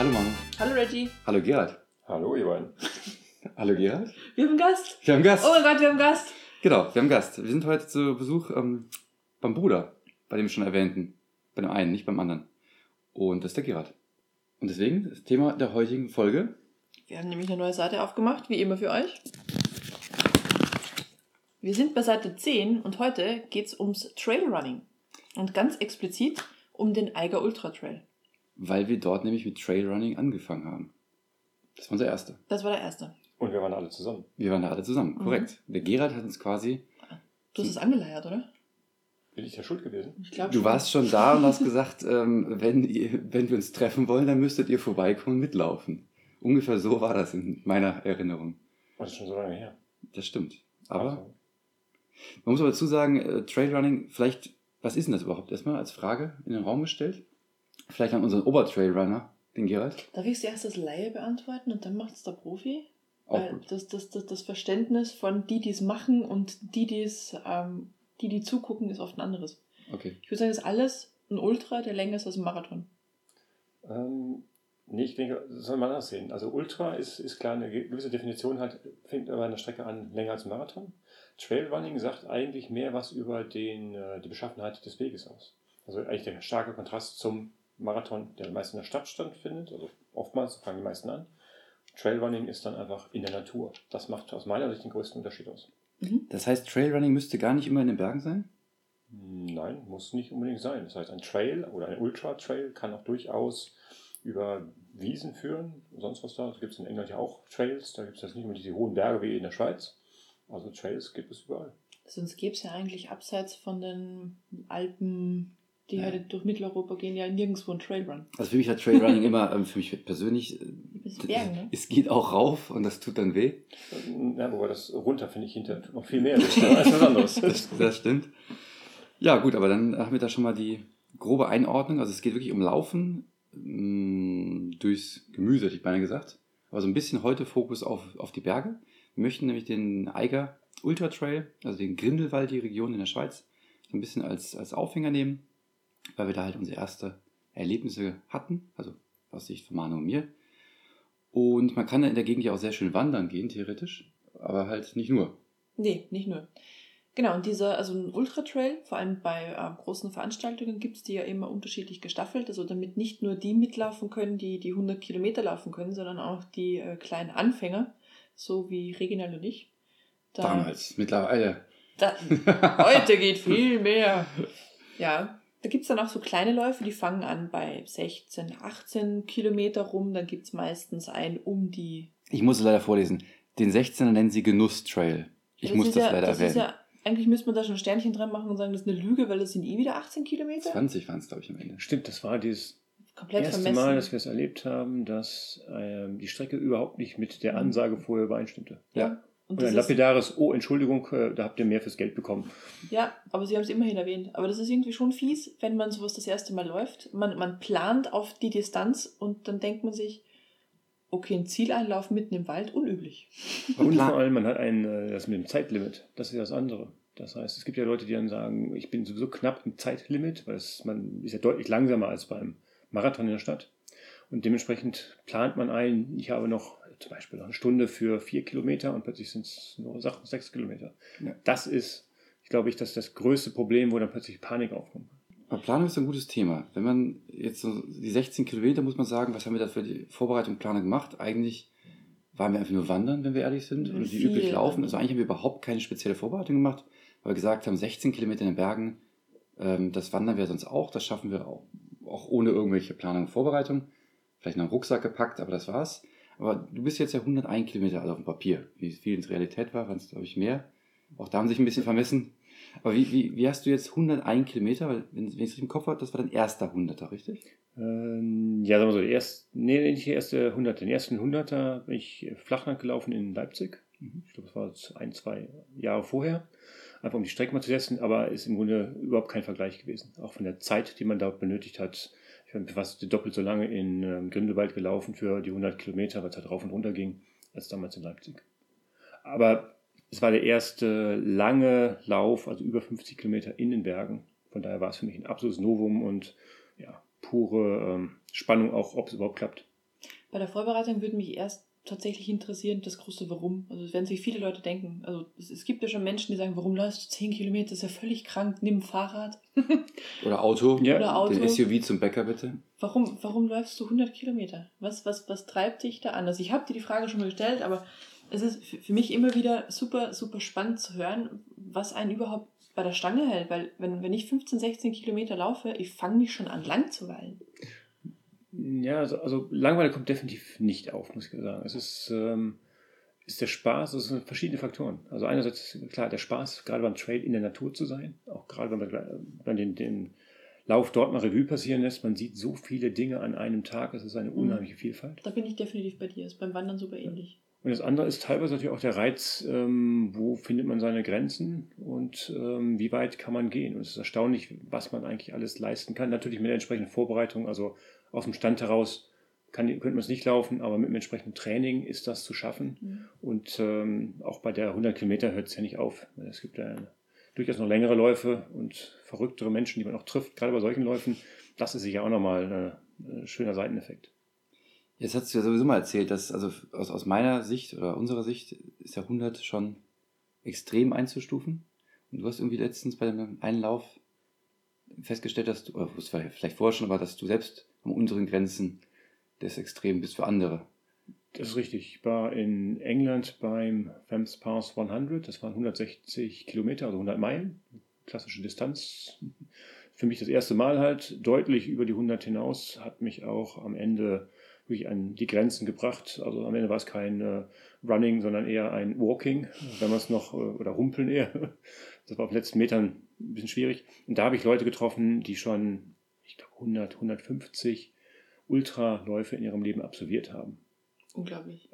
Hallo Manu. Hallo Reggie. Hallo Gerald. Hallo, ihr beiden. Hallo Gerald. Wir haben einen Gast. Wir haben einen Gast. Oh mein Gott, wir haben einen Gast. Genau, wir haben einen Gast. Wir sind heute zu Besuch ähm, beim Bruder, bei dem schon erwähnten. Bei dem einen, nicht beim anderen. Und das ist der Gerald. Und deswegen das Thema der heutigen Folge. Wir haben nämlich eine neue Seite aufgemacht, wie immer für euch. Wir sind bei Seite 10 und heute geht es ums Trailrunning. Und ganz explizit um den Eiger Ultra Trail. Weil wir dort nämlich mit Trailrunning angefangen haben. Das war unser erster. Das war der erste. Und wir waren alle zusammen. Wir waren da alle zusammen, Mhm. korrekt. Der Gerald hat uns quasi. Du hast es angeleiert, oder? Bin ich da schuld gewesen? Ich glaube Du warst schon da und hast gesagt, ähm, wenn, ihr, wenn wir uns treffen wollen, dann müsstet ihr vorbeikommen und mitlaufen. Ungefähr so war das in meiner Erinnerung. Das ist schon so lange her. Das stimmt. Aber Also, Man muss aber dazu sagen, äh, Trailrunning, vielleicht, was ist denn das überhaupt erstmal als Frage in den Raum gestellt? Vielleicht an unseren Obertrailrunner, den Gerald. Darf ich zuerst das Laie beantworten und dann macht es der Profi? Auch Weil gut. das, das, das, das Verständnis von die, die es machen und die, die es, ähm, die, die zugucken, ist oft ein anderes. Okay. Ich würde sagen, das ist alles ein Ultra, der länger ist als ein Marathon. ähm, nee, ich denke, das soll man anders sehen. Also Ultra ist, ist klar, eine gewisse Definition hat, fängt aber an der Strecke an, länger als ein Marathon. Trailrunning sagt eigentlich mehr was über den, äh, die Beschaffenheit des Weges aus. Also eigentlich der starke Kontrast zum Marathon, der meist in der Stadt stattfindet, also oftmals fangen die meisten an. Trailrunning ist dann einfach in der Natur. Das macht aus meiner Sicht den größten Unterschied aus. Das heißt, Trailrunning müsste gar nicht immer in den Bergen sein? Nein, muss nicht unbedingt sein. Das heißt, ein Trail oder ein Ultra-Trail kann auch durchaus über Wiesen führen, sonst was da. Es gibt in England ja auch Trails, da gibt es jetzt nicht nur diese hohen Berge wie in der Schweiz. Also Trails gibt es überall. Sonst gäbe es ja eigentlich abseits von den Alpen, die Ja. halt durch Mitteleuropa gehen, ja nirgendwo ein Trailrun. Also für mich hat Trailrunning immer, ähm, für mich persönlich, äh, Bergen, ne? es geht auch rauf und das tut dann weh. Ja, wobei das runter finde ich hinterher tut noch viel mehr ist was anderes. Das, das stimmt. Ja, gut, aber dann haben wir da schon mal die grobe Einordnung. Also es geht wirklich um Laufen mh, durchs Gemüse, hätte ich beinahe gesagt. Aber so ein bisschen heute Fokus auf, auf die Berge. Wir möchten nämlich den Eiger Ultra Trail, also den Grindelwald, die Region in der Schweiz, so ein bisschen als, als Aufhänger nehmen, weil wir da halt unsere ersten Erlebnisse hatten, also aus Sicht von Manu und mir. Und man kann in der Gegend ja auch sehr schön wandern gehen, theoretisch, aber halt nicht nur. Nee, nicht nur. Genau, und dieser, also ein Ultra-Trail, vor allem bei äh, großen Veranstaltungen, gibt es die ja immer unterschiedlich gestaffelt, also damit nicht nur die mitlaufen können, die die 100 Kilometer laufen können, sondern auch die äh, kleinen Anfänger, so wie Reginald und ich. Da- Damals, mittlerweile. Da, heute geht viel mehr. Ja, da gibt es dann auch so kleine Läufe, die fangen an bei 16, 18 Kilometer rum. Dann gibt es meistens einen um die. Ich muss es leider vorlesen. Den 16er nennen sie Genusstrail. Ich muss ist das ja, leider das erwähnen. Ist ja, eigentlich müsste man da schon ein Sternchen dran machen und sagen, das ist eine Lüge, weil das sind eh wieder 18 Kilometer. 20 waren es, glaube ich, am Ende. Stimmt, das war dieses Komplett erste vermessen. Mal, dass wir es erlebt haben, dass ähm, die Strecke überhaupt nicht mit der Ansage vorher übereinstimmte. ja. Und Und ein lapidares, oh, Entschuldigung, äh, da habt ihr mehr fürs Geld bekommen. ja, aber sie haben es immerhin erwähnt. Aber das ist irgendwie schon fies, wenn man sowas das erste Mal läuft. Man, man plant auf die Distanz und dann denkt man sich, okay, ein Zieleinlauf mitten im Wald, unüblich. Und vor allem, man hat ein, äh, das mit dem Zeitlimit. Das ist das andere. Das heißt, es gibt ja Leute, die dann sagen, ich bin sowieso knapp im Zeitlimit, weil es, man ist ja deutlich langsamer als beim Marathon in der Stadt. Und dementsprechend plant man ein, ich habe noch zum Beispiel noch eine Stunde für vier Kilometer und plötzlich sind es nur Sachen sechs Kilometer. Ja. Das ist, glaube ich, das, das größte Problem, wo dann plötzlich Panik aufkommt. Aber Planung ist ein gutes Thema. Wenn man jetzt so die 16 Kilometer, muss man sagen, was haben wir da für die Vorbereitung Planung gemacht? Eigentlich waren wir einfach nur wandern, wenn wir ehrlich sind, und wie Viel üblich laufen. Also eigentlich haben wir überhaupt keine spezielle Vorbereitung gemacht, weil wir gesagt haben, 16 Kilometer in den Bergen, ähm, das wandern wir sonst auch, das schaffen wir auch, auch ohne irgendwelche Planung und Vorbereitung. Vielleicht noch einen Rucksack gepackt, aber das war's. Aber du bist jetzt ja 101 Kilometer, also auf dem Papier. Wie viel in der Realität war, waren es, glaube ich, mehr. Auch da haben sich ein bisschen vermessen. Aber wie, wie, wie hast du jetzt 101 Kilometer? Weil, wenn, wenn ich es richtig im Kopf habe, das war dein erster Hunderter, richtig? Ähm, ja, sagen wir so, die erste, nee, nicht die erste Hunderter. Den ersten Hunderter bin ich Flachland gelaufen in Leipzig. Mhm. Ich glaube, das war ein, zwei Jahre vorher. Einfach um die Strecke mal zu testen, aber ist im Grunde überhaupt kein Vergleich gewesen. Auch von der Zeit, die man da benötigt hat. Ich bin fast doppelt so lange in ähm, Grindelwald gelaufen für die 100 Kilometer, weil es halt rauf und runter ging, als damals in Leipzig. Aber es war der erste lange Lauf, also über 50 Kilometer in den Bergen. Von daher war es für mich ein absolutes Novum und ja, pure ähm, Spannung auch, ob es überhaupt klappt. Bei der Vorbereitung würde mich erst tatsächlich interessieren, das große Warum. Also es werden sich viele Leute denken. Also es, es, gibt ja schon Menschen, die sagen, warum läufst du 10 Kilometer? Das ist ja völlig krank, nimm Fahrrad. Oder Auto. Ja. Oder Auto. Den SUV zum Bäcker bitte. Warum, warum läufst du 100 Kilometer? Was, was, was treibt dich da an? Also ich habe dir die Frage schon mal gestellt, aber es ist für mich immer wieder super, super spannend zu hören, was einen überhaupt bei der Stange hält. Weil wenn, wenn ich 15, 16 Kilometer laufe, ich fange mich schon an lang zu weilen. Ja, also, also Langeweile kommt definitiv nicht auf, muss ich sagen. Es ist, ähm, ist der Spaß, es sind verschiedene Faktoren. Also einerseits, klar, der Spaß, gerade beim Trail in der Natur zu sein, auch gerade wenn man den, den Lauf dort mal Revue passieren lässt, man sieht so viele Dinge an einem Tag, es ist eine mhm. unheimliche Vielfalt. Da bin ich definitiv bei dir, ist beim Wandern super ähnlich. Und das andere ist teilweise natürlich auch der Reiz, ähm, wo findet man seine Grenzen und ähm, wie weit kann man gehen. Und es ist erstaunlich, was man eigentlich alles leisten kann. Natürlich mit der entsprechenden Vorbereitung, also aus dem Stand heraus kann, könnte man es nicht laufen, aber mit dem entsprechenden Training ist das zu schaffen. Mhm. Und ähm, auch bei der 100 Kilometer hört es ja nicht auf. Es gibt ja durchaus noch längere Läufe und verrücktere Menschen, die man auch trifft, gerade bei solchen Läufen. Das ist sicher auch nochmal ein schöner Seiteneffekt. Jetzt hast du ja sowieso mal erzählt, dass also aus, aus meiner Sicht oder unserer Sicht ist der 100 schon extrem einzustufen. Und du hast irgendwie letztens bei einem Einlauf festgestellt, du, oder vielleicht vorher schon, aber dass du selbst an unseren Grenzen des Extrem bist für andere. Das ist richtig. Ich war in England beim Thames Pass 100. Das waren 160 Kilometer, also 100 Meilen. Klassische Distanz. Für mich das erste Mal halt deutlich über die 100 hinaus. Hat mich auch am Ende wirklich an die Grenzen gebracht. Also am Ende war es kein äh, Running, sondern eher ein Walking, wenn man es noch, äh, oder Humpeln eher. Das war auf den letzten Metern ein bisschen schwierig. Und da habe ich Leute getroffen, die schon, ich glaube, 100, 150 Ultraläufe in ihrem Leben absolviert haben. Unglaublich.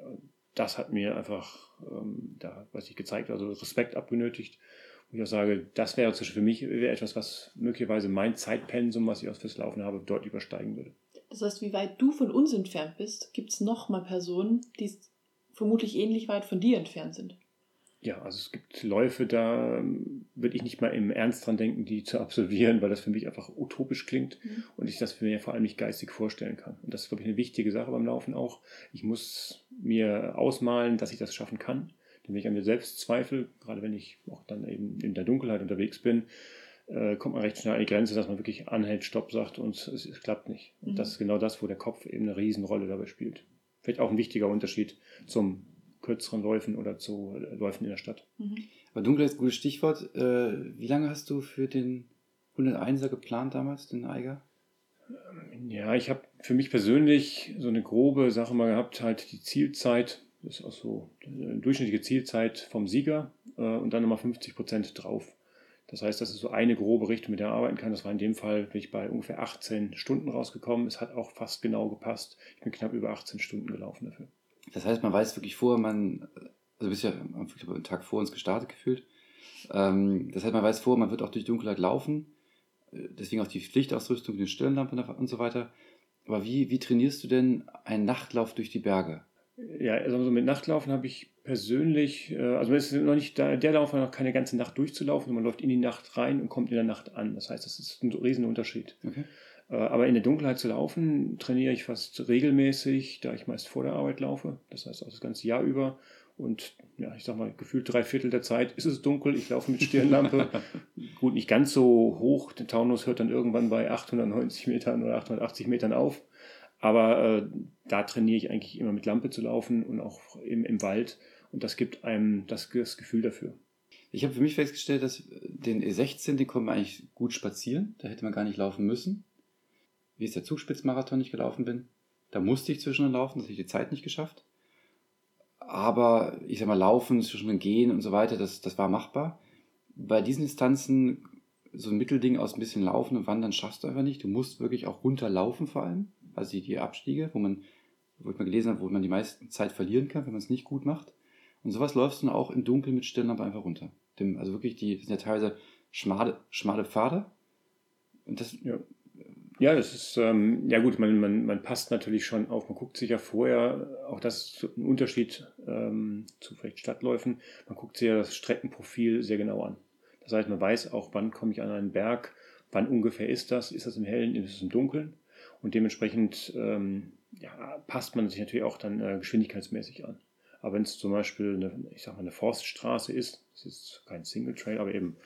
Das hat mir einfach, ähm, da, was ich gezeigt, also Respekt abgenötigt. Und ich auch sage, das wäre für mich etwas, was möglicherweise mein Zeitpensum, was ich aus fürs Laufen habe, deutlich übersteigen würde. Das heißt, wie weit du von uns entfernt bist, gibt es nochmal Personen, die vermutlich ähnlich weit von dir entfernt sind. Ja, also es gibt Läufe, da ähm, würde ich nicht mal im Ernst dran denken, die zu absolvieren, weil das für mich einfach utopisch klingt mhm. und ich das für mich vor allem nicht geistig vorstellen kann. Und das ist, glaube ich, eine wichtige Sache beim Laufen auch. Ich muss mir ausmalen, dass ich das schaffen kann. Denn wenn ich an mir selbst zweifle, gerade wenn ich auch dann eben in der Dunkelheit unterwegs bin, äh, kommt man recht schnell an die Grenze, dass man wirklich anhält, Stopp sagt und es, es klappt nicht. Und mhm. das ist genau das, wo der Kopf eben eine Riesenrolle dabei spielt. Vielleicht auch ein wichtiger Unterschied zum kürzeren Läufen oder zu Läufen in der Stadt. Mhm. Aber dunkel ist ein gutes Stichwort. Äh, wie lange hast du für den 101er geplant damals, den Eiger? Ja, ich habe für mich persönlich so eine grobe Sache mal gehabt, halt die Zielzeit, das ist auch so eine durchschnittliche Zielzeit vom Sieger äh, und dann nochmal 50 Prozent drauf. Das heißt, das ist so eine grobe Richtung, mit der man arbeiten kann. Das war in dem Fall bin ich bei ungefähr 18 Stunden rausgekommen. Es hat auch fast genau gepasst. Ich bin knapp über 18 Stunden gelaufen dafür. Das heißt, man weiß wirklich vorher, man, also du bist ja ich glaube, einen Tag vor uns gestartet gefühlt. Ähm, das heißt, man weiß vorher, man wird auch durch Dunkelheit laufen. Äh, deswegen auch die Pflichtausrüstung, die Stirnlampe und so weiter. Aber wie, wie trainierst du denn einen Nachtlauf durch die Berge? Ja, also mit Nachtlaufen habe ich persönlich, äh, also es ist noch nicht der Lauf noch keine ganze Nacht durchzulaufen, man läuft in die Nacht rein und kommt in der Nacht an. Das heißt, das ist ein riesen Unterschied. Okay. Äh, aber in der Dunkelheit zu laufen, trainiere ich fast regelmäßig, da ich meist vor der Arbeit laufe. Das heißt auch das ganze Jahr über. Und ja, ich sag mal, gefühlt drei Viertel der Zeit ist es dunkel. Ich laufe mit Stirnlampe. Gut, nicht ganz so hoch. Der Taunus hört dann irgendwann bei 890 Metern oder 880 Metern auf. Aber äh, da trainiere ich eigentlich immer mit Lampe zu laufen und auch im, im Wald. Und das gibt einem das, das Gefühl dafür. Ich habe für mich festgestellt, dass den E16, den kommen wir eigentlich gut spazieren. Da hätte man gar nicht laufen müssen wie es der Zugspitzmarathon nicht gelaufen bin. Da musste ich zwischendrin laufen, das habe ich die Zeit nicht geschafft. Aber ich sag mal, laufen, zwischendrin gehen und so weiter, das, das war machbar. Bei diesen Distanzen, so ein Mittelding aus ein bisschen Laufen und Wandern schaffst du einfach nicht. Du musst wirklich auch runterlaufen vor allem. Also die, die Abstiege, wo man, wo ich mal gelesen habe, wo man die meiste Zeit verlieren kann, wenn man es nicht gut macht. Und sowas läufst du dann auch im Dunkeln mit Stirnlampe einfach runter. Dem, also wirklich, die sind ja teilweise schmale, schmale Pfade. Und das ja. Ja, das ist, ähm, ja gut, man, man, man passt natürlich schon auf, man guckt sich ja vorher, auch das ist ein Unterschied ähm, zu vielleicht Stadtläufen, man guckt sich ja das Streckenprofil sehr genau an. Das heißt, man weiß auch, wann komme ich an einen Berg, wann ungefähr ist das, ist das im Hellen, ist es im Dunkeln und dementsprechend ähm, ja, passt man sich natürlich auch dann äh, geschwindigkeitsmäßig an. Aber wenn es zum Beispiel eine, ich sag mal, eine Forststraße ist, das ist kein Single Trail, aber eben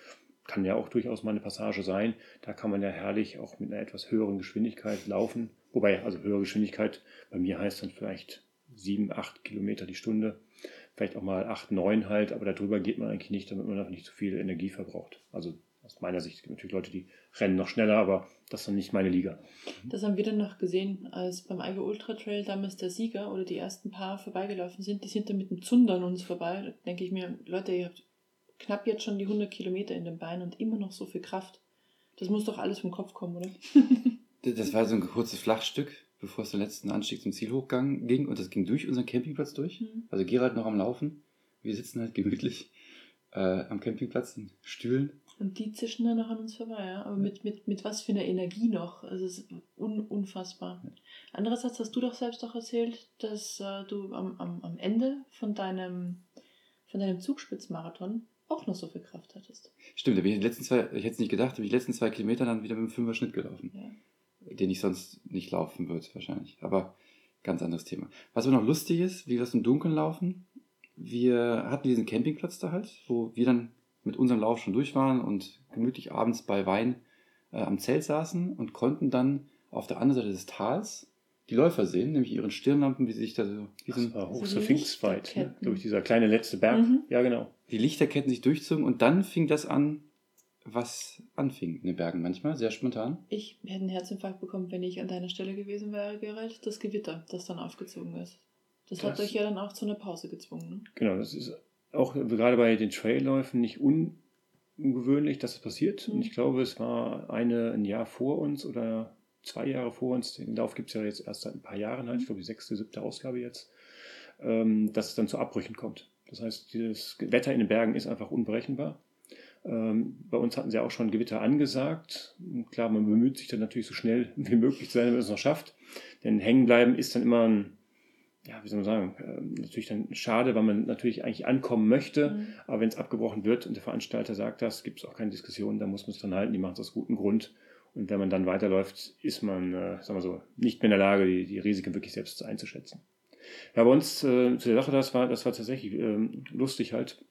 kann ja auch durchaus mal eine Passage sein, da kann man ja herrlich auch mit einer etwas höheren Geschwindigkeit laufen. Wobei, also höhere Geschwindigkeit bei mir heißt dann vielleicht 7, 8 Kilometer die Stunde, vielleicht auch mal 8, 9 halt, aber darüber geht man eigentlich nicht, damit man auch nicht zu viel Energie verbraucht. Also aus meiner Sicht gibt es natürlich Leute, die rennen noch schneller, aber das ist dann nicht meine Liga. Das haben wir dann noch gesehen, als beim Eiger Ultra Trail damals der Sieger oder die ersten paar vorbeigelaufen sind. Die sind dann mit dem Zunder an uns vorbei. Da denke ich mir, Leute, ihr habt knapp jetzt schon die 100 Kilometer in den Beinen und immer noch so viel Kraft. Das muss doch alles vom Kopf kommen, oder? das war so ein kurzes Flachstück, bevor es den letzten Anstieg zum Zielhochgang ging und das ging durch unseren Campingplatz durch. Mhm. Also Gerald noch am Laufen. Wir sitzen halt gemütlich äh, am Campingplatz in Stühlen und die zischen dann noch an uns vorbei, ja. Aber mit, mit, mit was für einer Energie noch. Also es ist un, unfassbar. Andererseits hast du doch selbst auch erzählt, dass äh, du am, am, am Ende von deinem, von deinem Zugspitzmarathon auch noch so viel Kraft hattest. Stimmt, da bin ich die letzten zwei, ich hätte es nicht gedacht, da bin ich die letzten zwei Kilometer dann wieder mit einem Fünfer Schnitt gelaufen. Ja. Den ich sonst nicht laufen würde, wahrscheinlich. Aber ganz anderes Thema. Was aber noch lustig ist, wie wir das im Dunkeln laufen, wir hatten diesen Campingplatz da halt, wo wir dann mit unserem Lauf schon durch waren und gemütlich abends bei Wein äh, am Zelt saßen und konnten dann auf der anderen Seite des Tals die Läufer sehen, nämlich ihren Stirnlampen, wie sie sich da so. Diesen, das war hoch so Pfingstweit, ne? glaube ich, dieser kleine letzte Berg. Mhm. Ja, genau. Die Lichterketten sich durchzogen und dann fing das an, was anfing in den Bergen manchmal, sehr spontan. Ich hätte einen Herzinfarkt bekommen, wenn ich an deiner Stelle gewesen wäre, Gerald. Das Gewitter, das dann aufgezogen ist. Das, das hat euch ja dann auch zu einer Pause gezwungen. Ne? Genau, das ist auch gerade bei den Trailläufen nicht ungewöhnlich, dass es passiert. Mhm. Und ich glaube, es war eine, ein Jahr vor uns oder zwei Jahre vor uns. Den Lauf gibt es ja jetzt erst seit ein paar Jahren halt, ich glaube die sechste, siebte Ausgabe jetzt, ähm, dass es dann zu Abbrüchen kommt. Das heißt, das Wetter in den Bergen ist einfach unberechenbar. Ähm, bei uns hatten sie auch schon Gewitter angesagt. Klar, man bemüht sich dann natürlich so schnell wie möglich zu sein, wenn man es noch schafft. Denn hängen bleiben ist dann immer ein ja, wie soll man sagen, äh, natürlich dann schade, weil man natürlich eigentlich ankommen möchte, mhm. aber wenn es abgebrochen wird und der Veranstalter sagt das, gibt es auch keine Diskussion, da muss man es dann halten, die machen es aus gutem Grund. Und wenn man dann weiterläuft, ist man, äh, sagen wir so, nicht mehr in der Lage, die, die Risiken wirklich selbst einzuschätzen. Ja, bei uns äh, zu der Sache, das war, das war tatsächlich ähm, lustig halt.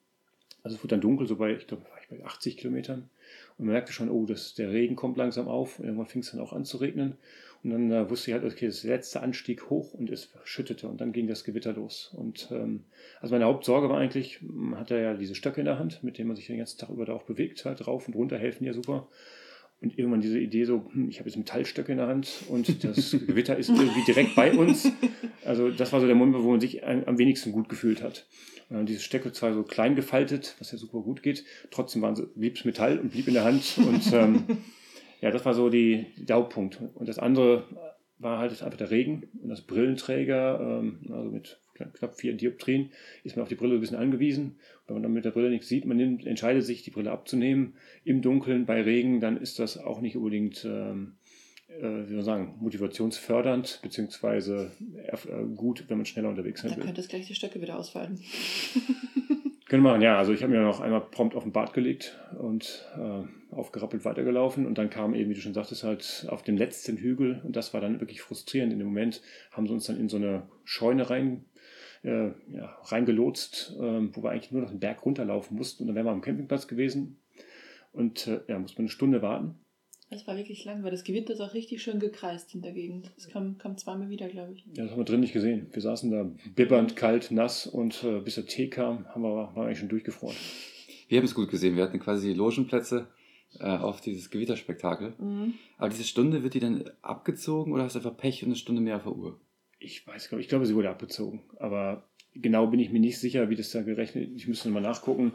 Also es wurde dann dunkel, so bei, ich glaube, war ich bei 80 Kilometern. Und man merkte schon, oh, das, der Regen kommt langsam auf. Und irgendwann fing es dann auch an zu regnen. Und dann äh, wusste ich halt, okay, das letzte Anstieg hoch und es schüttete und dann ging das Gewitter los. Und ähm, also meine Hauptsorge war eigentlich, man hat ja diese Stöcke in der Hand, mit denen man sich den ganzen Tag über da auch bewegt, halt rauf und runter helfen ja super. Und irgendwann diese Idee so, hm, ich habe jetzt Metallstöcke in der Hand und das Gewitter ist irgendwie direkt bei uns. Also das war so der Moment, wo man sich am wenigsten gut gefühlt hat. Und diese Stöcke zwar so klein gefaltet, was ja super gut geht, trotzdem waren sie, blieb es Metall und blieb in der Hand. Und ähm, ja, das war so die, der Hauptpunkt. Und das andere war halt einfach der Regen und das Brillenträger, ähm, also mit knapp vier Dioptrien, ist man auf die Brille ein bisschen angewiesen. Wenn man dann mit der Brille nichts sieht, man nimmt, entscheidet sich, die Brille abzunehmen im Dunkeln bei Regen, dann ist das auch nicht unbedingt, ähm, äh, wie soll man sagen, motivationsfördernd, beziehungsweise äh, gut, wenn man schneller unterwegs sein will. Dann könnte es gleich die Stöcke wieder ausfallen. Können wir machen, ja. Also ich habe mir noch einmal prompt auf den Bad gelegt und äh, aufgerappelt weitergelaufen und dann kam eben, wie du schon sagtest, halt auf den letzten Hügel und das war dann wirklich frustrierend. In dem Moment haben sie uns dann in so eine Scheune rein, äh, ja, reingelotst, äh, wo wir eigentlich nur noch einen Berg runterlaufen mussten und dann wären wir am Campingplatz gewesen und äh, ja, musste man eine Stunde warten. Das war wirklich lang, weil das Gewitter ist auch richtig schön gekreist in der Gegend. Das kam, kam zweimal wieder, glaube ich. Ja, das haben wir drin nicht gesehen. Wir saßen da bibbernd, kalt, nass und äh, bis der Tee kam, haben wir, waren wir eigentlich schon durchgefroren. Wir haben es gut gesehen. Wir hatten quasi die Logenplätze äh, auf dieses Gewitterspektakel. Mhm. Aber diese Stunde, wird die dann abgezogen oder hast du einfach Pech und eine Stunde mehr auf der Uhr? Ich weiß, ich glaube, sie wurde abgezogen. Aber genau bin ich mir nicht sicher, wie das da gerechnet Ich müsste nochmal nachgucken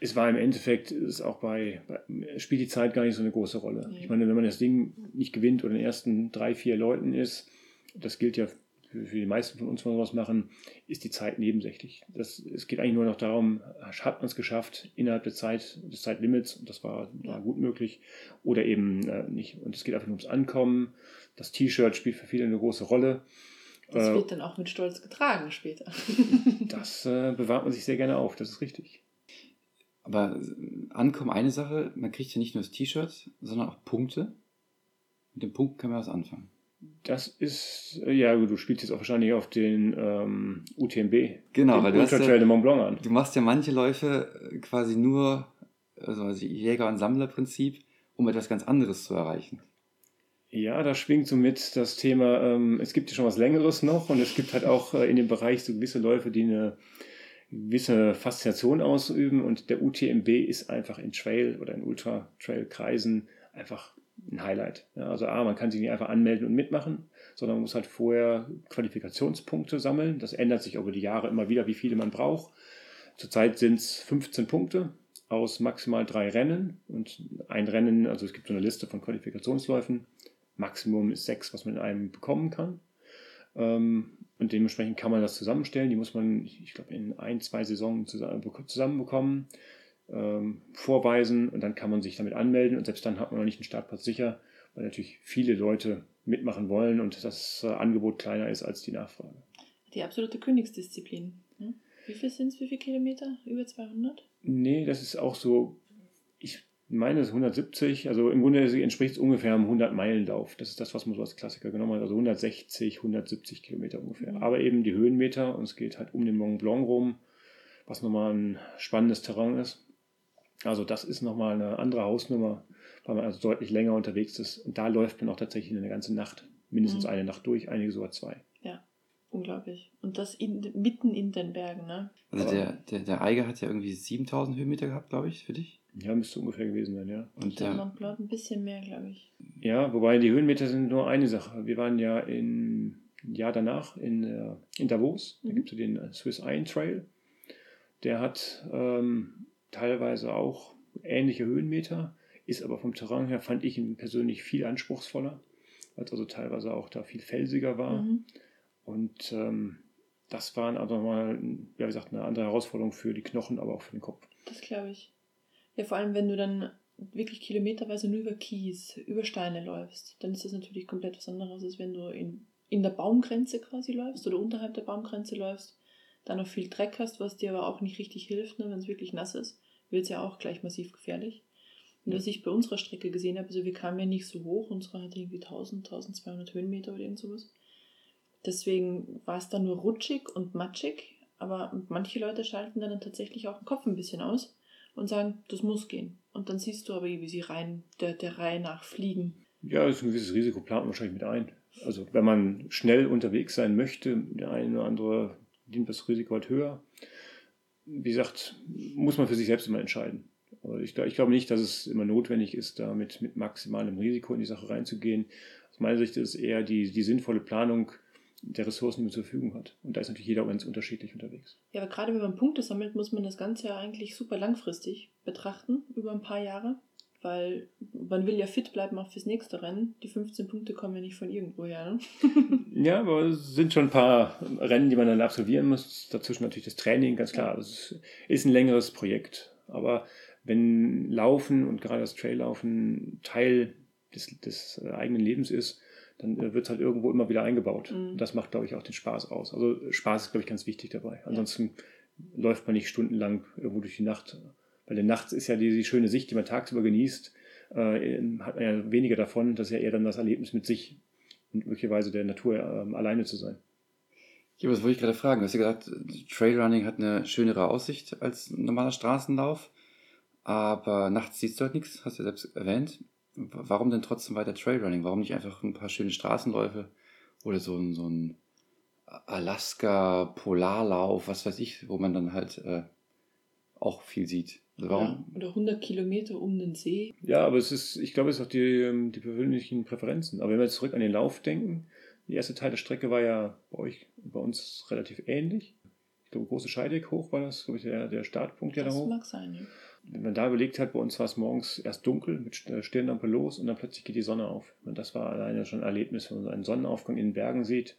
es war im Endeffekt, ist auch bei, bei, spielt die Zeit gar nicht so eine große Rolle. Nee. Ich meine, wenn man das Ding nicht gewinnt oder in den ersten drei, vier Leuten ist, das gilt ja für, für die meisten von uns, wenn wir sowas machen, ist die Zeit nebensächlich. Das, es geht eigentlich nur noch darum, hat man es geschafft innerhalb der Zeit, des Zeitlimits, und das war, war gut möglich, oder eben äh, nicht. Und es geht einfach nur ums Ankommen. Das T-Shirt spielt für viele eine große Rolle. Das äh, wird dann auch mit Stolz getragen später. das äh, bewahrt man sich sehr gerne auf, das ist richtig. Aber ankommen eine Sache, man kriegt ja nicht nur das T-Shirt, sondern auch Punkte. Mit den Punkten kann man was anfangen. Das ist, äh, ja, du spielst jetzt auch wahrscheinlich auf den ähm, UTMB. Genau, den weil du, hast ja, Mont Blanc an. du machst ja manche Läufe äh, quasi nur, also also Jäger- und Sammlerprinzip, um etwas ganz anderes zu erreichen. Ja, da schwingt so mit das Thema, ähm, es gibt ja schon was Längeres noch und es gibt halt auch äh, in dem Bereich so gewisse Läufe, die eine gewisse Faszination ausüben und der UTMB ist einfach in Trail oder in Ultra-Trail-Kreisen einfach ein Highlight. Ja, also A, man kann sich nicht einfach anmelden und mitmachen, sondern man muss halt vorher Qualifikationspunkte sammeln. Das ändert sich über die Jahre immer wieder, wie viele man braucht. Zurzeit sind es 15 Punkte aus maximal drei Rennen und ein Rennen, also es gibt so eine Liste von Qualifikationsläufen. Maximum ist sechs, was man in einem bekommen kann. Ähm, und dementsprechend kann man das zusammenstellen. Die muss man, ich glaube, in ein, zwei Saisonen zusammen- zusammenbekommen, ähm, vorweisen und dann kann man sich damit anmelden. Und selbst dann hat man noch nicht einen Startplatz sicher, weil natürlich viele Leute mitmachen wollen und das äh, Angebot kleiner ist als die Nachfrage. Die absolute Königsdisziplin. ne? Wie viel sind es? Wie viele Kilometer? Über 200? Nee, das ist auch so, ich meine, ist 170, also im Grunde entspricht es ungefähr einem 100-Meilen-Lauf. Das ist das, was man so als Klassiker genommen hat, also 160, 170 Kilometer ungefähr. Mhm. Aber eben die Höhenmeter und es geht halt um den Mont Blanc rum, was nochmal ein spannendes Terrain ist. Also das ist nochmal eine andere Hausnummer, weil man also deutlich länger unterwegs ist. Und da läuft man auch tatsächlich eine ganze Nacht, mindestens Mhm. eine Nacht durch, einige sogar zwei. Unglaublich. Und das in, mitten in den Bergen, ne? Also Aber- der, der, der Eiger hat ja irgendwie 7000 Höhenmeter gehabt, glaube ich, für dich. Ja, müsste ungefähr gewesen sein, ja. Und Der Mont Blanc ein bisschen mehr, glaube ich. Ja, wobei die Höhenmeter sind nur eine Sache. Wir waren ja im Jahr danach in, äh, in Davos. Da Mhm. gibt es den Swiss Iron Trail. Der hat ähm, teilweise auch ähnliche Höhenmeter, ist aber vom Terrain her, fand ich ihn persönlich viel anspruchsvoller, weil es also teilweise auch da viel felsiger war. Mhm. Und ähm, das war also mal, ja, wie gesagt, eine andere Herausforderung für die Knochen, aber auch für den Kopf. Das glaube ich. Ja, vor allem, wenn du dann wirklich kilometerweise nur über Kies, über Steine läufst, dann ist das natürlich komplett was anderes, als wenn du in, in der Baumgrenze quasi läufst oder unterhalb der Baumgrenze läufst, dann noch viel Dreck hast, was dir aber auch nicht richtig hilft, ne, wenn es wirklich nass ist, wird es ja auch gleich massiv gefährlich. Und was ich bei unserer Strecke gesehen habe, also wir kamen ja nicht so hoch, unsere hatte irgendwie 1000, 1200 Höhenmeter oder irgend sowas. Deswegen war es dann nur rutschig und matschig, aber manche Leute schalten dann tatsächlich auch den Kopf ein bisschen aus und sagen, das muss gehen. Und dann siehst du aber, wie sie rein der, der Reihe nach fliegen. Ja, das ist ein gewisses Risiko, plant man wahrscheinlich mit ein. Also wenn man schnell unterwegs sein möchte, der eine oder andere nimmt das Risiko halt höher. Wie gesagt, muss man für sich selbst immer entscheiden. Ich, ich glaube nicht, dass es immer notwendig ist, da mit, mit maximalem Risiko in die Sache reinzugehen. Aus meiner Sicht ist es eher die, die sinnvolle Planung der Ressourcen, die man zur Verfügung hat. Und da ist natürlich jeder ganz unterschiedlich unterwegs. Ja, aber gerade wenn man Punkte sammelt, muss man das Ganze ja eigentlich super langfristig betrachten, über ein paar Jahre. Weil man will ja fit bleiben auch fürs nächste Rennen. Die 15 Punkte kommen ja nicht von irgendwoher. Ne? Ja, aber es sind schon ein paar Rennen, die man dann absolvieren muss. Dazwischen natürlich das Training, ganz klar. Es ist ein längeres Projekt. Aber wenn Laufen und gerade das Traillaufen Teil des, des eigenen Lebens ist, dann wird es halt irgendwo immer wieder eingebaut. Mhm. Das macht, glaube ich, auch den Spaß aus. Also Spaß ist, glaube ich, ganz wichtig dabei. Ansonsten läuft man nicht stundenlang irgendwo durch die Nacht. Weil der nachts ist ja die, die schöne Sicht, die man tagsüber genießt, äh, hat man ja weniger davon. Das ist ja eher dann das Erlebnis mit sich und möglicherweise der Natur ähm, alleine zu sein. ja, was wollte ich gerade fragen? Du hast ja gesagt, Trailrunning hat eine schönere Aussicht als ein normaler Straßenlauf, aber nachts siehst du halt nichts, hast du ja selbst erwähnt. Warum denn trotzdem weiter Trailrunning? Warum nicht einfach ein paar schöne Straßenläufe oder so ein, so ein Alaska-Polarlauf, was weiß ich, wo man dann halt äh, auch viel sieht? Also warum? Ja, oder 100 Kilometer um den See. Ja, aber es ist, ich glaube, es ist auch die, ähm, die persönlichen Präferenzen. Aber wenn wir jetzt zurück an den Lauf denken, die erste Teil der Strecke war ja bei euch, bei uns relativ ähnlich. Glaube, große Scheideck hoch war das, glaube ich, der, der Startpunkt ja da das hoch. mag sein, ja. Wenn man da überlegt hat, bei uns war es morgens erst dunkel mit äh, Stirnlampe los und dann plötzlich geht die Sonne auf. Und das war alleine schon ein Erlebnis, wenn man einen Sonnenaufgang in den Bergen sieht.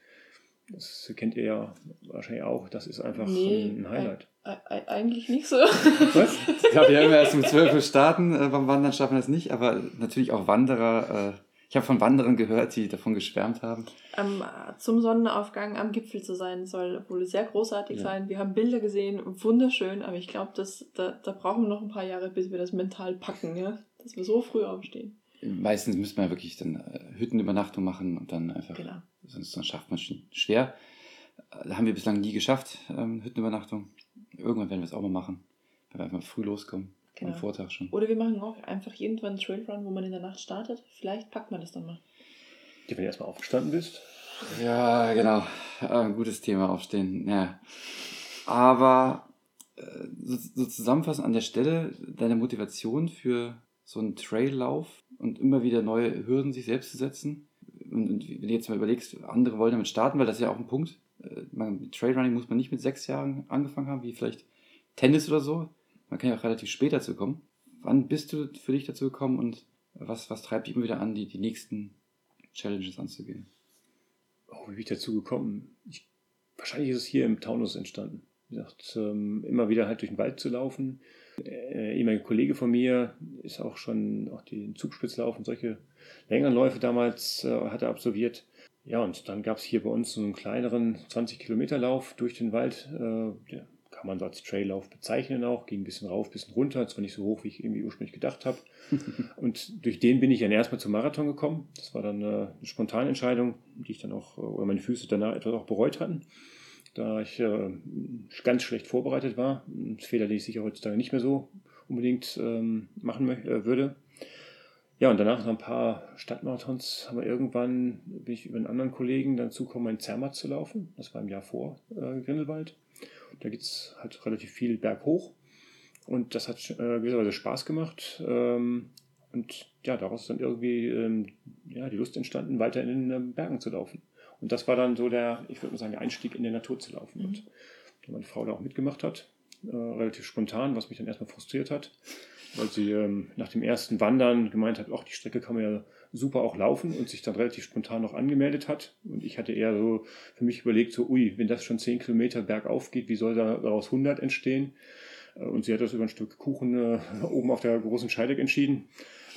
Das kennt ihr ja wahrscheinlich auch. Das ist einfach Nee, ein Highlight. E e eigentlich nicht so. Was? Ich glaube, wir haben ja erst um 12 Uhr starten, äh, beim Wandern schaffen wir das nicht, aber natürlich auch Wanderer. Ich habe von Wanderern gehört, die davon geschwärmt haben. am, zum Sonnenaufgang am Gipfel zu sein, soll wohl sehr großartig Ja. sein. Wir haben Bilder gesehen, wunderschön, aber ich glaube, da, da brauchen wir noch ein paar Jahre, bis wir das mental packen, ja? dass wir so früh aufstehen. Meistens müsste man ja wirklich dann äh, Hüttenübernachtung machen und dann einfach, Genau. sonst, sonst schafft man es schwer. Äh, haben wir bislang nie geschafft, ähm, Hüttenübernachtung. Irgendwann werden wir es auch mal machen, wenn wir einfach früh loskommen, Genau. am Vortag schon. Oder wir machen auch einfach irgendwann einen Trailrun, wo man in der Nacht startet. Vielleicht packt man das dann mal. Wenn du erstmal aufgestanden bist. Ja, genau. Äh, gutes Thema aufstehen. Ja. Aber äh, so, so zusammenfassend an der Stelle deine Motivation für so einen Traillauf und immer wieder neue Hürden sich selbst zu setzen. Und, und wenn du jetzt mal überlegst, andere wollen damit starten, weil das ist ja auch ein Punkt. Äh, Man, mit Trailrunning muss man nicht mit sechs Jahren angefangen haben, wie vielleicht Tennis oder so. Man kann ja auch relativ spät dazu kommen. Wann bist du für dich dazu gekommen und was, was treibt dich immer wieder an, die, die nächsten Challenges anzugehen? Oh, wie bin ich dazu gekommen? Ich, wahrscheinlich ist es hier im Taunus entstanden. Wie gesagt, ähm, immer wieder halt durch den Wald zu laufen. Äh, ehemaliger Kollege von mir ist auch schon auch den Zugspitzlauf und solche längeren Läufe damals äh, hat er absolviert. Ja, und dann gab es hier bei uns so einen kleineren 20-Kilometer-Lauf durch den Wald. Äh, der kann man so als Traillauf bezeichnen auch. Ging ein bisschen rauf, ein bisschen runter. Zwar nicht so hoch, wie ich irgendwie ursprünglich gedacht habe. Und durch den bin ich dann erstmal zum Marathon gekommen. Das war dann äh, eine spontane Entscheidung, die ich dann auch, äh, oder meine Füße danach etwas auch bereut hatten, da ich äh, ganz schlecht vorbereitet war. Ein Fehler, den ich sicher heutzutage nicht mehr so unbedingt ähm, machen äh, würde. Ja, und danach nach ein paar Stadtmarathons haben wir irgendwann, bin ich über einen anderen Kollegen dazu gekommen, in Zermatt zu laufen. Das war im Jahr vor äh, Grindelwald. Da geht es halt relativ viel berghoch. Und das hat äh, gewisserweise Spaß gemacht. Ähm, und ja, daraus ist dann irgendwie ähm, ja, die Lust entstanden, weiter in den ähm, Bergen zu laufen. Und das war dann so der, ich würde mal sagen, der Einstieg in die Natur zu laufen. Mhm. Und da meine Frau da auch mitgemacht hat, äh, relativ spontan, was mich dann erstmal frustriert hat, weil sie ähm, nach dem ersten Wandern gemeint hat, ach, die Strecke kann man ja super auch laufen und sich dann relativ spontan noch angemeldet hat. Und ich hatte eher so für mich überlegt, so, ui, wenn das schon 10 Kilometer bergauf geht, wie soll daraus 100 entstehen? Äh, Und sie hat das über ein Stück Kuchen äh, oben auf der großen Scheideck entschieden.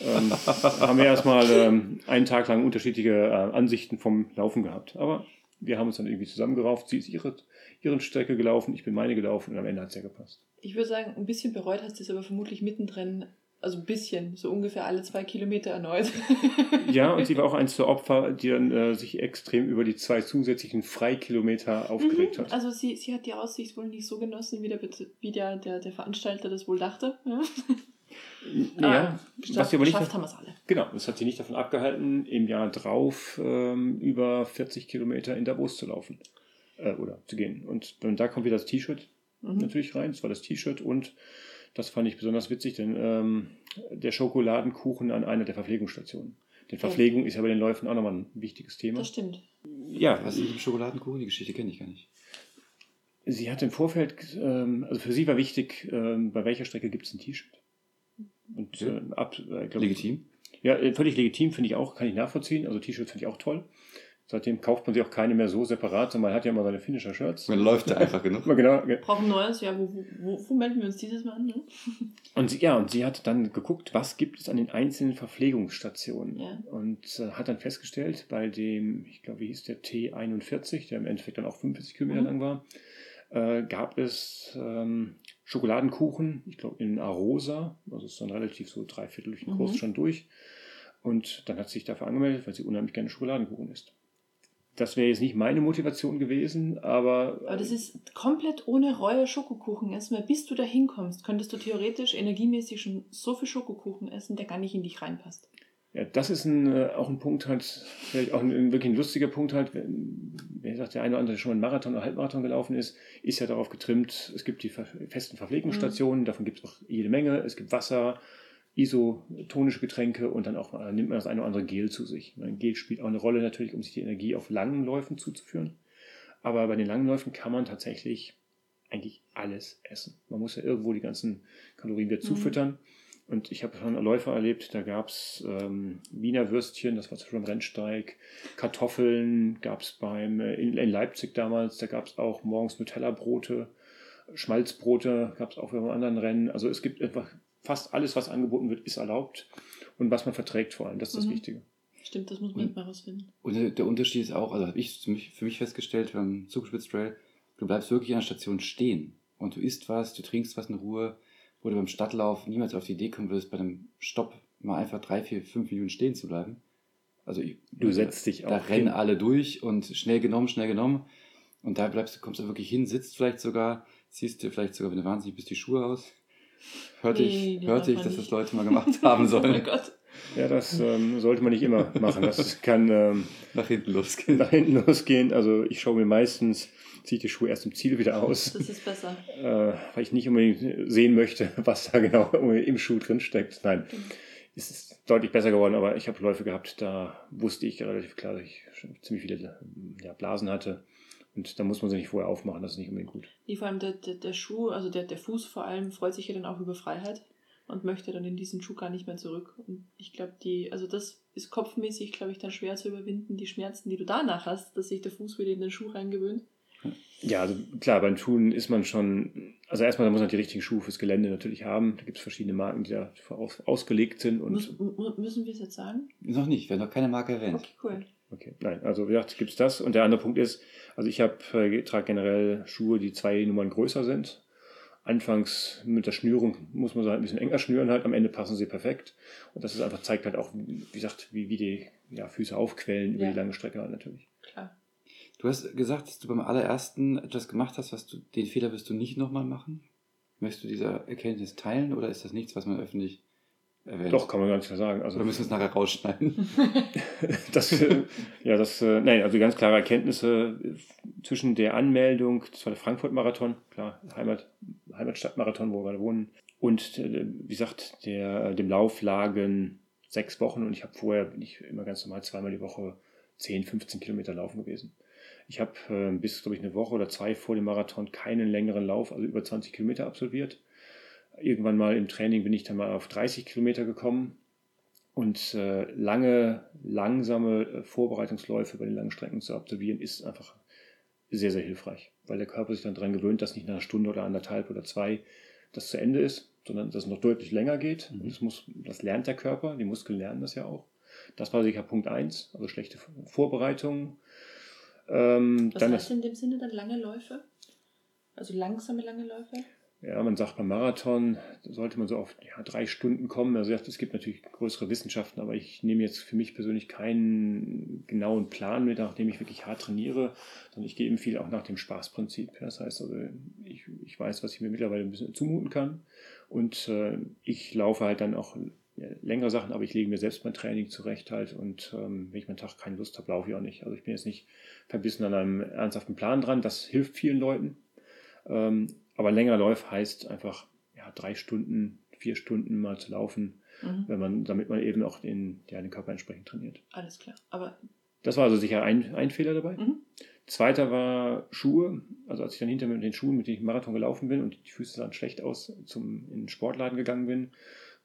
Ähm, haben wir erstmal ähm, einen Tag lang unterschiedliche äh, Ansichten vom Laufen gehabt. Aber wir haben uns dann irgendwie zusammengerauft. Sie ist ihre, ihren Strecke gelaufen, ich bin meine gelaufen und am Ende hat es ja gepasst. Ich würde sagen, ein bisschen bereut hast du es aber vermutlich mittendrin, also ein bisschen, so ungefähr alle zwei Kilometer erneut. Ja, und sie war auch eins der Opfer, die dann äh, sich extrem über die zwei zusätzlichen Freikilometer aufgeregt Mhm, hat. Also sie, sie hat die Aussicht wohl nicht so genossen, wie der, wie der, der, der Veranstalter das wohl dachte. Ja. ja, was sie aber nicht, geschafft haben wir es alle. genau, das hat sie nicht davon abgehalten, im Jahr drauf ähm, über 40 Kilometer in Davos zu laufen äh, oder zu gehen. Und dann da kommt wieder das T-Shirt Mhm. natürlich rein. Das war das T-Shirt und das fand ich besonders witzig, denn ähm, der Schokoladenkuchen an einer der Verpflegungsstationen. Denn Verpflegung ist ja bei den Läufen auch nochmal ein wichtiges Thema. Das stimmt. Ja, Was ist mit dem Schokoladenkuchen? Die Geschichte kenne ich gar nicht. sie hat im Vorfeld, ähm, also für sie war wichtig, ähm, bei welcher Strecke gibt es ein T-Shirt. Und Okay. äh, ab, äh, glaub, Legitim? Ja, äh, völlig legitim, finde ich auch, kann ich nachvollziehen. Also T-Shirts finde ich auch toll. Seitdem kauft man sich auch keine mehr so separat, sondern man hat ja immer seine Finisher-Shirts. Man läuft da einfach genug. Genau, ge- Brauchen Neues, ja, wo, wo, wo, wo melden wir uns dieses Mal an? Ne? Und sie, ja, und sie hat dann geguckt, was gibt es an den einzelnen Verpflegungsstationen. Ja. Und äh, hat dann festgestellt, bei dem, ich glaube, wie hieß der T41, der im Endeffekt dann auch 45 Kilometer Mhm. lang war, äh, gab es ähm, Schokoladenkuchen, ich glaube in Arosa, also ist dann relativ so dreiviertel durch den Mhm. Kurs schon durch. Und dann hat sie sich dafür angemeldet, weil sie unheimlich gerne Schokoladenkuchen isst. Das wäre jetzt nicht meine Motivation gewesen, aber, Aber das ist komplett ohne Reue Schokokuchen. Erstmal, bis du da hinkommst, könntest du theoretisch energiemäßig schon so viel Schokokuchen essen, der gar nicht in dich reinpasst. Ja, das ist ein, äh, auch ein Punkt halt, vielleicht auch ein, ein wirklich ein lustiger Punkt halt, wenn, wer sagt, der eine oder andere der schon mal einen Marathon oder Halbmarathon gelaufen ist, ist ja darauf getrimmt, es gibt die festen Verpflegungsstationen, davon gibt es auch jede Menge, es gibt Wasser, isotonische Getränke und dann auch äh, nimmt man das eine oder andere Gel zu sich. Ein Gel spielt auch eine Rolle natürlich, um sich die Energie auf langen Läufen zuzuführen. Aber bei den langen Läufen kann man tatsächlich eigentlich alles essen. Man muss ja irgendwo die ganzen Kalorien wieder Mhm. zufüttern. Und ich habe schon Läufer erlebt, da gab es ähm, Wiener Würstchen, das war zum Beispiel am Rennsteig, Kartoffeln gab es beim äh, in, in Leipzig damals, da gab es auch morgens Nutella-Brote, Schmalzbrote gab es auch beim anderen Rennen. Also es gibt einfach fast alles, was angeboten wird, ist erlaubt und was man verträgt vor allem. Das ist das Mhm. Wichtige. Stimmt, das muss man Und- mal rausfinden. Und der- Unterschied ist auch, also habe ich für mich, für mich festgestellt beim Zugspitztrail, du bleibst wirklich an der Station stehen und du isst was, du trinkst was in Ruhe, wo du beim Stadtlauf niemals auf die Idee kommen würdest, bei einem Stopp mal einfach drei, vier, fünf Minuten stehen zu bleiben. Also ich, Du setzt dich da auch rennen hin. alle durch und schnell genommen, schnell genommen. Und da bleibst du, kommst du wirklich hin, sitzt vielleicht sogar, ziehst dir vielleicht sogar, wenn du wahnsinnig bist, die Schuhe aus. Hörte Nee, ich, hörte ich, dass das. Leute mal gemacht haben Oh mein sollen. Gott. Ja, das ähm, sollte man nicht immer machen. Das kann ähm, Nach hinten losgehen. nach hinten losgehen. Also ich schaue mir meistens, ziehe ich die Schuhe erst im Ziel wieder aus, Das ist besser. äh, weil ich nicht unbedingt sehen möchte, was da genau im Schuh drin steckt. Nein, es ist deutlich besser geworden, aber ich habe Läufe gehabt, da wusste ich relativ klar, dass ich schon ziemlich viele ja, Blasen hatte. Und da muss man sie nicht vorher aufmachen, das ist nicht unbedingt gut. Die, vor allem der, der, der Schuh, also der, der Fuß vor allem, freut sich ja dann auch über Freiheit und möchte dann in diesen Schuh gar nicht mehr zurück. Und ich glaube, die, also das ist kopfmäßig, glaube ich, dann schwer zu überwinden, die Schmerzen, die du danach hast, dass sich der Fuß wieder in den Schuh reingewöhnt. Ja, also klar, beim Tun ist man schon, also erstmal muss man die richtigen Schuhe fürs Gelände natürlich haben. Da gibt es verschiedene Marken, die da aus, ausgelegt sind. Und Muss, mu- müssen wir es jetzt sagen? Noch nicht, wir haben noch keine Marke erwähnt. Okay, cool. Okay, nein, also wie gesagt, gibt es das. Und der andere Punkt ist, also ich habe äh, trage generell Schuhe, die zwei Nummern größer sind. Anfangs mit der Schnürung muss man sie halt ein bisschen enger schnüren halt, am Ende passen sie perfekt. Und das ist einfach, zeigt halt auch, wie gesagt, wie, wie die ja, Füße aufquellen über Ja. die lange Strecke halt natürlich. Klar. Du hast gesagt, dass du beim allerersten etwas gemacht hast, was du, den Fehler wirst du nicht nochmal machen. Möchtest du diese Erkenntnis teilen oder ist das nichts, was man öffentlich erwähnt? Doch, kann man gar nicht mehr sagen. Also Oder müssen wir es nachher rausschneiden? das, äh, ja, das, äh, nein, also ganz klare Erkenntnisse äh, zwischen der Anmeldung, das war der Frankfurt-Marathon, klar, Heimat, Heimatstadt-Marathon, wo wir gerade wohnen, und wie gesagt, der, dem Lauf lagen sechs Wochen und ich habe vorher, bin ich immer ganz normal zweimal die Woche 10, 15 Kilometer laufen gewesen. Ich habe äh, bis, glaube ich, eine Woche oder zwei vor dem Marathon keinen längeren Lauf, also über 20 Kilometer absolviert. Irgendwann mal im Training bin ich dann mal auf 30 Kilometer gekommen und äh, lange, langsame äh, Vorbereitungsläufe bei den langen Strecken zu absolvieren, ist einfach sehr, sehr hilfreich, weil der Körper sich dann daran gewöhnt, dass nicht nach einer Stunde oder anderthalb oder zwei das zu Ende ist, sondern dass es noch deutlich länger geht. Mhm. Das, muss, das lernt der Körper, die Muskeln lernen das ja auch. Das war sicher Punkt eins, also schlechte Vorbereitung. Ähm, Was dann heißt das, in dem Sinne dann lange Läufe? Also langsame lange Läufe? Ja, man sagt beim Marathon sollte man so auf ja, drei Stunden kommen. Also es gibt natürlich größere Wissenschaften, aber ich nehme jetzt für mich persönlich keinen genauen Plan mit, nachdem ich wirklich hart trainiere, sondern ich gehe eben viel auch nach dem Spaßprinzip. Das heißt also, ich, ich weiß, was ich mir mittlerweile ein bisschen zumuten kann und äh, ich laufe halt dann auch längere Sachen, aber ich lege mir selbst mein Training zurecht halt und ähm, wenn ich meinen Tag keine Lust habe, laufe ich auch nicht. Also ich bin jetzt nicht verbissen an einem ernsthaften Plan dran. Das hilft vielen Leuten. Ähm, aber länger Läufe heißt einfach ja, drei Stunden, vier Stunden mal zu laufen, Mhm. wenn man, damit man eben auch den, ja, den Körper entsprechend trainiert. Alles klar. Aber Das war also sicher ein, ein Fehler dabei. Mhm. Zweiter war Schuhe. Also als ich dann hinter mir mit den Schuhen, mit denen ich Marathon gelaufen bin und die Füße sahen schlecht aus, zum in den Sportladen gegangen bin,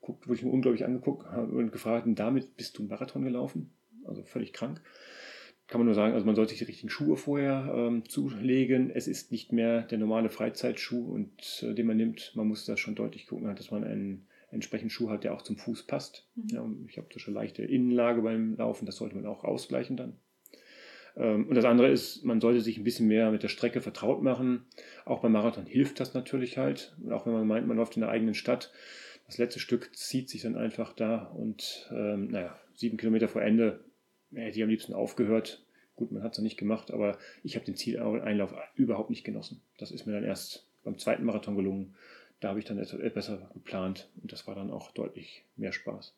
guckt, wurde ich mir unglaublich angeguckt und gefragt, und damit bist du einen Marathon gelaufen? Also völlig krank. Kann man nur sagen, also man sollte sich die richtigen Schuhe vorher ähm, zulegen. Es ist nicht mehr der normale Freizeitschuh, und, äh, den man nimmt. Man muss da schon deutlich gucken, dass man einen entsprechenden Schuh hat, der auch zum Fuß passt. Mhm. Ja, ich habe so schon leichte Innenlage beim Laufen, das sollte man auch ausgleichen dann. Ähm, Und das andere ist, man sollte sich ein bisschen mehr mit der Strecke vertraut machen. Auch beim Marathon hilft das natürlich halt. Und auch wenn man meint, man läuft in der eigenen Stadt, das letzte Stück zieht sich dann einfach da und ähm, naja, sieben Kilometer vor Ende hätte ich am liebsten aufgehört. Gut, man hat es noch nicht gemacht, aber ich habe den Zieleinlauf überhaupt nicht genossen. Das ist mir dann erst beim zweiten Marathon gelungen. Da habe ich dann etwas besser geplant und das war dann auch deutlich mehr Spaß.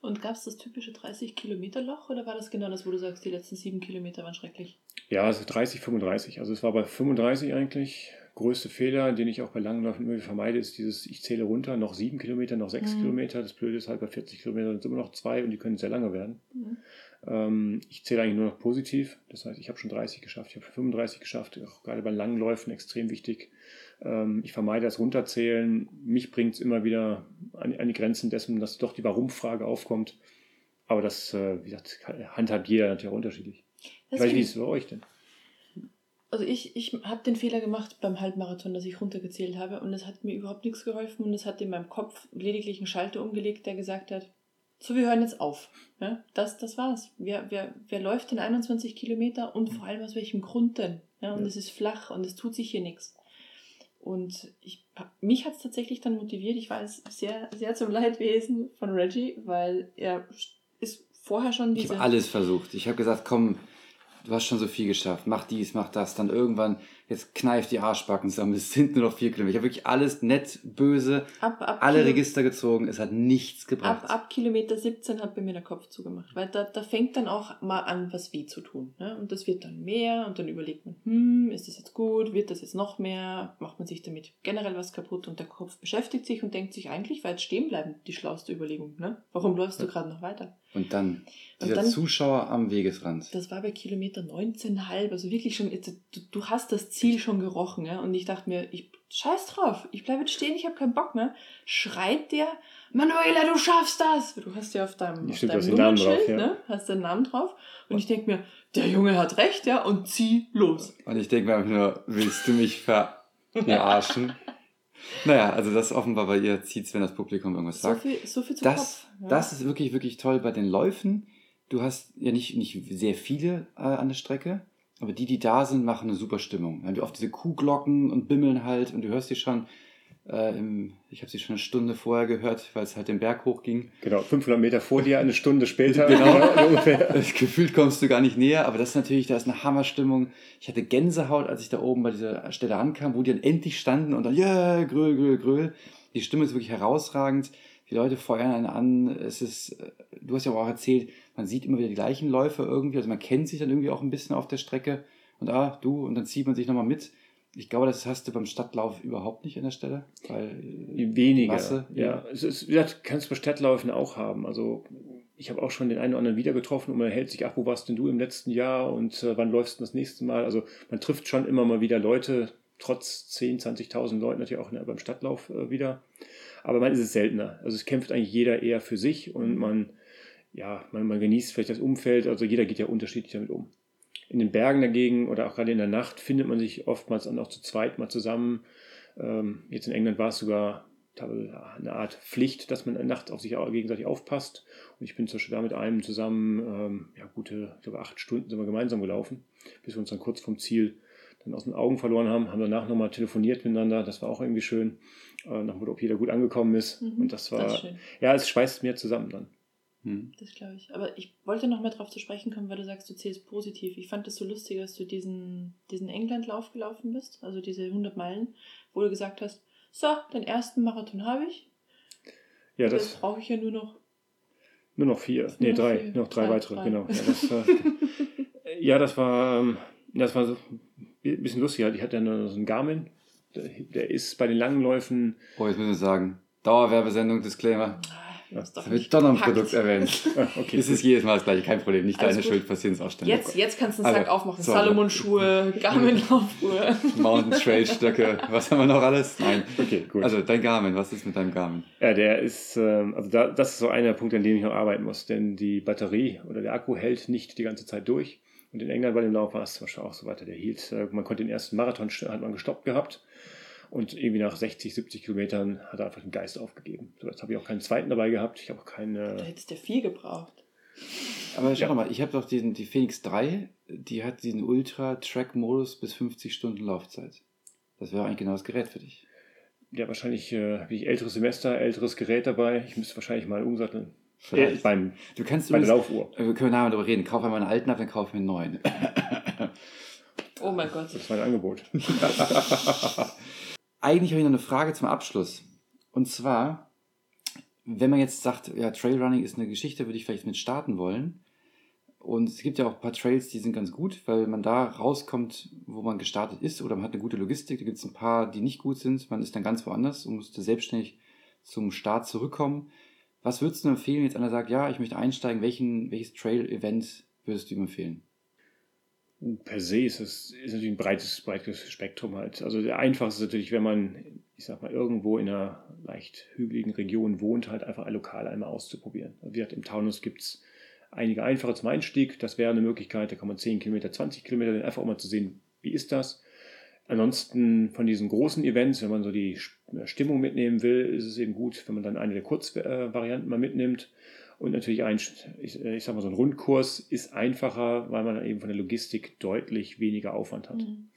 Und gab es das typische 30-Kilometer-Loch oder war das genau das, wo du sagst, die letzten sieben Kilometer waren schrecklich? Ja, also 30, 35. Also es war bei 35 eigentlich. Größte Fehler, den ich auch bei langen Läufen immer wieder vermeide, ist dieses, ich zähle runter, noch sieben Kilometer, noch sechs Mhm. Kilometer. Das Blöde ist halt, bei 40 Kilometern sind es immer noch zwei und die können sehr lange werden. Mhm. Ähm, ich zähle eigentlich nur noch positiv. Das heißt, ich habe schon 30 geschafft, ich habe 35 geschafft. Auch gerade bei langen Läufen extrem wichtig. Ähm, ich vermeide das Runterzählen. Mich bringt es immer wieder an, die Grenzen dessen, dass doch die Warum-Frage aufkommt. Aber das, äh, wie gesagt, handhabt jeder natürlich auch unterschiedlich. Ich weiß nicht, wie ist es bei euch denn? Also ich, ich habe den Fehler gemacht beim Halbmarathon, dass ich runtergezählt habe und es hat mir überhaupt nichts geholfen und es hat in meinem Kopf lediglich einen Schalter umgelegt, der gesagt hat, so, wir hören jetzt auf. Ja, das, das war's. Wer, wer, wer läuft denn 21 Kilometer und vor allem aus welchem Grund denn? Ja, und Ja. es ist flach und es tut sich hier nichts. Und ich, mich hat es tatsächlich dann motiviert. Ich war sehr, sehr zum Leidwesen von Reggie, weil er ist vorher schon diese... Ich habe alles versucht. Ich habe gesagt, komm, du hast schon so viel geschafft. Mach dies, mach das. Dann irgendwann jetzt kneift die Arschbacken zusammen, es sind nur noch vier Kilometer. Ich habe wirklich alles nett, böse, ab, ab alle Kilo Register gezogen, es hat nichts gebracht. Ab, ab Kilometer 17 hat bei mir der Kopf zugemacht, weil da, da fängt dann auch mal an, was weh zu tun. Ne? Und das wird dann mehr und dann überlegt man, hm, ist das jetzt gut, wird das jetzt noch mehr, macht man sich damit generell was kaputt und der Kopf beschäftigt sich und denkt sich, eigentlich war jetzt stehen bleiben die schlauste Überlegung. Ne? Warum läufst du gerade noch weiter? Und dann dieser dann, Zuschauer am Wegesrand. Das war bei Kilometer 19,5, also wirklich schon, du, du hast das Ziel schon gerochen. Ja? Und ich dachte mir, ich scheiß drauf, ich bleibe jetzt stehen, ich habe keinen Bock mehr. Schreit der, Manuela, du schaffst das! Du hast ja auf deinem, auf deinem Nummernschild, ja. ne? hast deinen Namen drauf. Und ich denke mir, der Junge hat recht, ja, und zieh los. Und ich denke mir einfach nur, willst du mich verarschen? Naja, also das offenbar bei ihr zieht wenn das Publikum irgendwas sagt. So viel, so viel zum das, Kopf. Ja. Das ist wirklich, wirklich toll bei den Läufen. Du hast ja nicht, nicht sehr viele äh, an der Strecke, aber die, die da sind, machen eine super Stimmung. Dann haben oft diese Kuhglocken und bimmeln halt und du hörst die schon. Äh, im, ich habe sie schon eine Stunde vorher gehört, weil es halt den Berg hochging. Genau, 500 Meter vor dir, eine Stunde später. genau, ungefähr. Gefühlt kommst du gar nicht näher, aber das ist natürlich, da ist eine Hammerstimmung. Ich hatte Gänsehaut, als ich da oben bei dieser Stelle ankam, wo die dann endlich standen und dann, ja, yeah, gröl, gröl, gröl. Die Stimme ist wirklich herausragend. Die Leute feuern einen an. Es ist, du hast ja auch erzählt, man sieht immer wieder die gleichen Läufe irgendwie, also man kennt sich dann irgendwie auch ein bisschen auf der Strecke und ah, du, und dann zieht man sich nochmal mit. Ich glaube, das hast du beim Stadtlauf überhaupt nicht an der Stelle. Weil Weniger. Masse, ja, es ist, wie gesagt, kannst du bei Stadtläufen auch haben. Also ich habe auch schon den einen oder anderen wieder getroffen und man hält sich, ach, wo warst denn du im letzten Jahr und äh, wann läufst du das nächste Mal? Also man trifft schon immer mal wieder Leute, trotz 10, 20.000 Leuten natürlich auch ne, beim Stadtlauf äh, wieder. Aber man ist es seltener. Also es kämpft eigentlich jeder eher für sich und man ja, man, man genießt vielleicht das Umfeld, also jeder geht ja unterschiedlich damit um. In den Bergen dagegen oder auch gerade in der Nacht findet man sich oftmals dann auch zu zweit mal zusammen. Ähm, jetzt in England war es sogar eine Art Pflicht, dass man in der Nacht auf sich gegenseitig aufpasst. Und ich bin zum Beispiel da mit einem zusammen, ähm, ja, gute, ich glaube, acht Stunden sind wir gemeinsam gelaufen, bis wir uns dann kurz vom Ziel dann aus den Augen verloren haben, haben danach nochmal telefoniert miteinander. Das war auch irgendwie schön, äh, nach ob jeder gut angekommen ist. Mhm, und das war, das ja, es schweißt mehr zusammen dann. Hm. Das glaube ich. Aber ich wollte noch mal darauf zu sprechen kommen, weil du sagst, du zählst positiv. Ich fand es so lustig, dass du diesen, diesen England-Lauf gelaufen bist, also diese 100 Meilen, wo du gesagt hast, so, den ersten Marathon habe ich. Ja, das Jetzt brauche ich ja nur noch. Nur noch vier. Nee, noch drei. Vier. Noch drei, drei weitere, drei. genau. Ja das, äh, ja, das war, ähm, das war so ein bisschen lustig. Ich hatte ja so einen Garmin. Der, der ist bei den langen Läufen. Oh, jetzt müssen wir sagen. Dauerwerbesendung, Disclaimer. Ah, das wird doch noch ein Produkt erwähnt. okay. Es ist jedes Mal das gleiche, kein Problem. Nicht Alles deine gut. Schuld, passieren Ausstellung. Jetzt, jetzt kannst du einen Sack aufmachen. Salomon-Schuhe, Garmin-Laufschuhe. Mountain Trail-Stöcke. Was haben wir noch alles? Nein. Okay, gut. Also dein Garmin, was ist mit deinem Garmin? Ja, der ist, ähm, also da, das ist so einer Punkt, an dem ich noch arbeiten muss. Denn die Batterie oder der Akku hält nicht die ganze Zeit durch. Und in England bei dem Lauf war es zum Beispiel auch so weiter. Der hielt, äh, man konnte den ersten Marathon, hat man gestoppt gehabt. Und irgendwie nach 60, 70 Kilometern hat er einfach den Geist aufgegeben. So, jetzt habe ich auch keinen zweiten dabei gehabt. Ich habe auch keine. Da hättest du vier gebraucht. Aber schau ja. mal, ich habe doch diesen, die Phoenix 3, die hat diesen Ultra-Track-Modus bis 50 Stunden Laufzeit. Das wäre eigentlich genau das Gerät für dich. Ja, wahrscheinlich äh, habe ich älteres Semester, älteres Gerät dabei. Ich müsste wahrscheinlich mal umsatteln. Vielleicht. Äh, beim, du kannst bei der Laufuhr. Äh, wir können nachher darüber reden. Kauf einmal einen alten ab, dann kauf mir einen neuen. oh mein Gott. Das ist mein Angebot. eigentlich habe ich noch eine Frage zum Abschluss. Und zwar, wenn man jetzt sagt, ja, Trailrunning ist eine Geschichte, würde ich vielleicht mit starten wollen. Und es gibt ja auch ein paar Trails, die sind ganz gut, weil man da rauskommt, wo man gestartet ist, oder man hat eine gute Logistik. Da gibt es ein paar, die nicht gut sind. Man ist dann ganz woanders und musste selbstständig zum Start zurückkommen. Was würdest du empfehlen, jetzt einer sagt, ja, ich möchte einsteigen, welchen, welches Trail-Event würdest du ihm empfehlen? Per se ist es ist natürlich ein breites, breites Spektrum halt. Also der einfachste ist natürlich, wenn man, ich sag mal, irgendwo in einer leicht hügeligen Region wohnt, halt einfach lokal einmal auszuprobieren. Also wie gesagt, im Taunus gibt es einige einfache zum Einstieg. Das wäre eine Möglichkeit, da kann man 10 Kilometer, 20 Kilometer, einfach um mal zu sehen, wie ist das. Ansonsten von diesen großen Events, wenn man so die Stimmung mitnehmen will, ist es eben gut, wenn man dann eine der Kurzvarianten mal mitnimmt. Und natürlich ein, ich, ich sag mal, so ein Rundkurs ist einfacher, weil man eben von der Logistik deutlich weniger Aufwand hat. Mhm.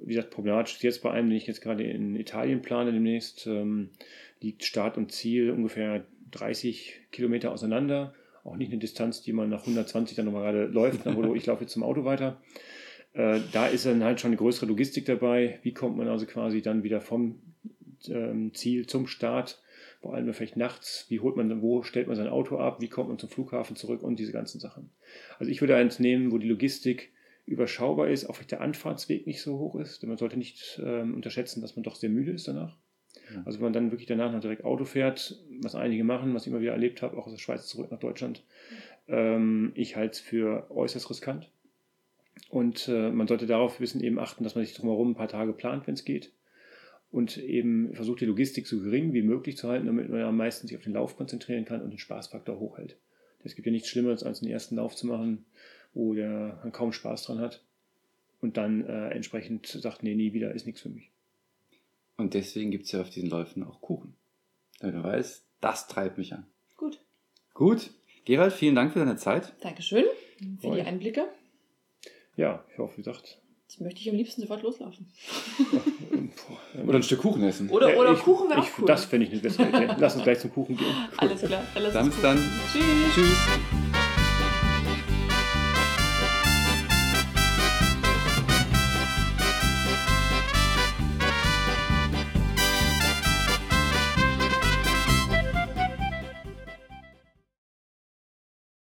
Wie gesagt, problematisch ist jetzt bei einem, den ich jetzt gerade in Italien plane demnächst, ähm, liegt Start und Ziel ungefähr 30 Kilometer auseinander. Auch nicht eine Distanz, die man nach 120 dann nochmal gerade läuft, nach ich laufe jetzt zum Auto weiter. Äh, da ist dann halt schon eine größere Logistik dabei. Wie kommt man also quasi dann wieder vom ähm, Ziel zum Start? Vor allem vielleicht nachts. Wie holt man, wo stellt man sein Auto ab? Wie kommt man zum Flughafen zurück? Und diese ganzen Sachen. Also ich würde eins nehmen, wo die Logistik überschaubar ist, auch vielleicht der Anfahrtsweg nicht so hoch ist. Denn man sollte nicht ähm, unterschätzen, dass man doch sehr müde ist danach. Also wenn man dann wirklich danach noch direkt Auto fährt, was einige machen, was ich immer wieder erlebt habe, auch aus der Schweiz zurück nach Deutschland, ähm, ich halte es für äußerst riskant. Und äh, man sollte darauf wissen, eben achten, dass man sich drumherum ein paar Tage plant, wenn es geht. Und eben versucht, die Logistik so gering wie möglich zu halten, damit man am meisten sich auf den Lauf konzentrieren kann und den Spaßfaktor hochhält. Es gibt ja nichts Schlimmeres, als den ersten Lauf zu machen, wo der man kaum Spaß dran hat und dann äh, entsprechend sagt, nee, nie wieder, ist nichts für mich. Und deswegen gibt es ja auf diesen Läufen auch Kuchen. Damit man weiß, das treibt mich an. Gut. Gut. Gerald, vielen Dank für deine Zeit. Dankeschön für Euch. die Einblicke. Ja, ich hoffe, wie gesagt. Jetzt möchte ich am liebsten sofort loslaufen. Oder ein Stück Kuchen essen. Oder, oder ich, Kuchen wäre ich, auch cool. Das fände ich eine bessere Idee. Lass uns gleich zum Kuchen gehen. Alles klar. Dann lass Dann uns bis dann. gucken. Tschüss. Tschüss.